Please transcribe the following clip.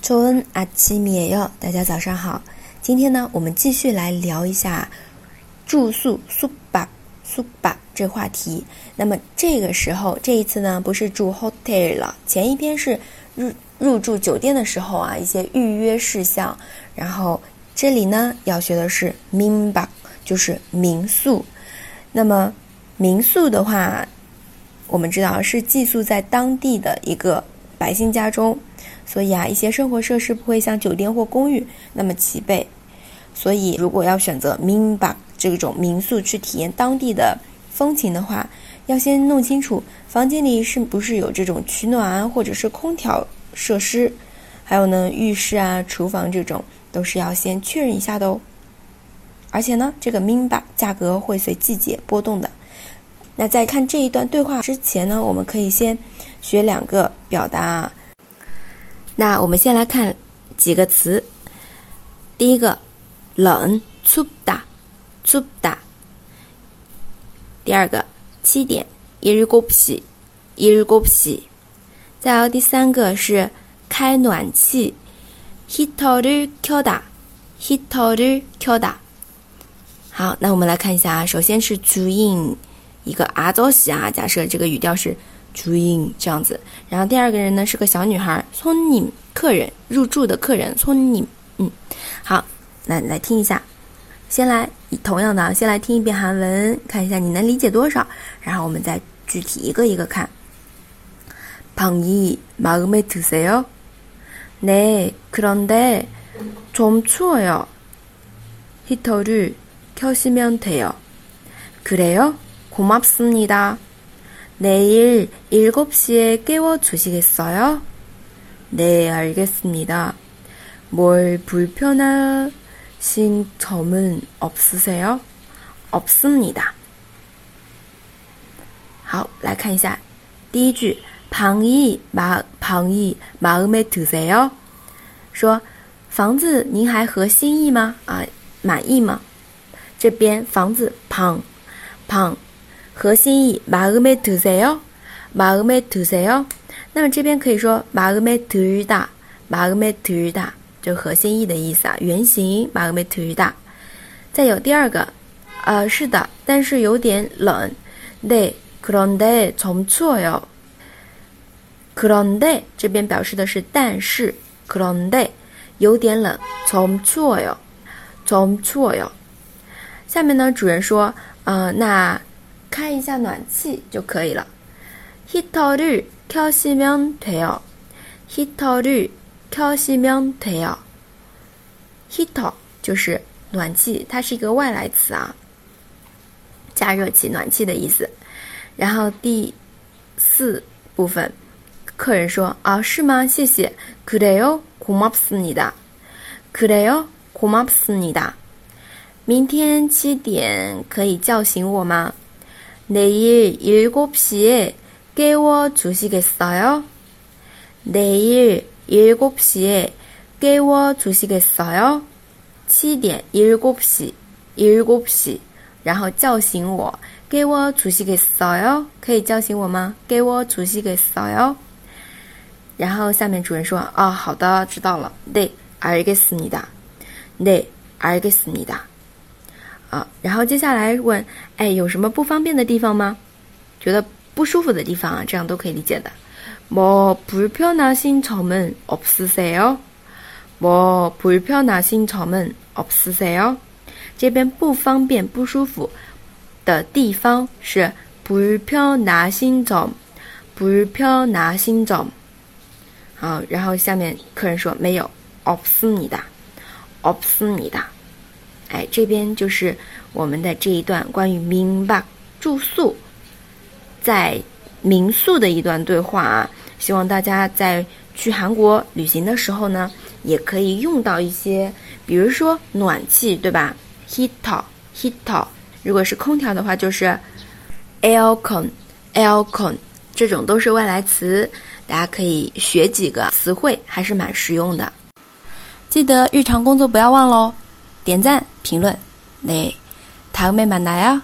周恩阿奇米也要大家早上好。今天呢，我们继续来聊一下住宿宿吧宿吧这话题。那么这个时候，这一次呢，不是住 hotel 了，前一篇是入入住酒店的时候啊，一些预约事项。然后这里呢，要学的是 mimba，，就是民宿。那么民宿的话，我们知道是寄宿在当地的一个百姓家中。所以啊，一些生活设施不会像酒店或公寓那么齐备。所以，如果要选择 minba 这种民宿去体验当地的风情的话，要先弄清楚房间里是不是有这种取暖或者是空调设施，还有呢，浴室啊、厨房这种都是要先确认一下的哦。而且呢，这个 minba 价格会随季节波动的。那在看这一段对话之前呢，我们可以先学两个表达。那我们先来看几个词。第一个，冷，춥 다， 춥 다。 第二个，七点，일곱 시， 일곱 시。 再有第三个是开暖气，히터를켜 다， 히터를켜 다。 好，那我们来看一下啊，首先是주인一个아저씨啊，假设这个语调是。 注音这样子，然后第二个人呢是个小女孩，손님客人入住的客人，손 님， 嗯，好，来来听一下，先来同样的，先来听一遍韩文，看一下你能理解多少，然后我们再具体一个一个看。방이마음에드세요네그런데좀추워요히터를켜시면돼요그래요고맙습니다 내일 7시에 깨워주시겠어요? 네, 알겠습니다. 뭘 불편하신 점은 없으세요? 없습니다. 好，来看一下第一句 방이 마 방이 마음에 드세요? 说房子您还合心意吗？啊，满意吗？这边房子방 和心意，마음에드세 요， 마음에드세 요。 那么这边可以说마음에드 다， 마음에드 다， 就和心意的意思啊。原型마음에드 다。 再有第二个，呃，是的，但是有点冷。네그런데좀추워 요。 그런데这边表示的是但是，그런데有点冷，좀추워 요， 좀추워 요。 下面呢，主人说，呃，那。 开一下暖气就可以了。히터를켜시면돼 요。 히터를켜시면돼 요。 heater 就是暖气，它是一个外来词啊，加热器、暖气的意思。然后第四部分，客人说：“啊，是吗？谢谢。그래요고맙습니 다。 그래요고맙습니 다。 明天七点可以叫醒我吗？” 내일 7시에 깨워주시겠어요? 내일 7시에 깨워주시겠어요? 7点 7시 7시 然后叫醒我 깨워주시겠어요? 可以叫醒我吗? 깨워주시겠어요? 然后下面主人说：“啊，好的，知道了。”“네 알겠습니다. 네 알겠습니다. 啊，然后接下来问，哎，有什么不方便的地方吗？觉得不舒服的地方啊，这样都可以理解的。뭐불편하신점은없으세 요？ 뭐불편하신점은없으세 요？ 这边不方便、不舒服的地方是불편하신 점， 불편하신 점。 好，然后下面客人说没有，없습니 다， 없습니 다。 哎，这边就是我们的这一段关于民吧住宿，在民宿的一段对话啊。希望大家在去韩国旅行的时候呢，也可以用到一些，比如说暖气，对吧？heater，heater。如果是空调的话，就是 aircon，aircon。这种都是外来词，大家可以学几个词汇，还是蛮实用的。记得日常工作不要忘喽。点赞评论，네다음에만나요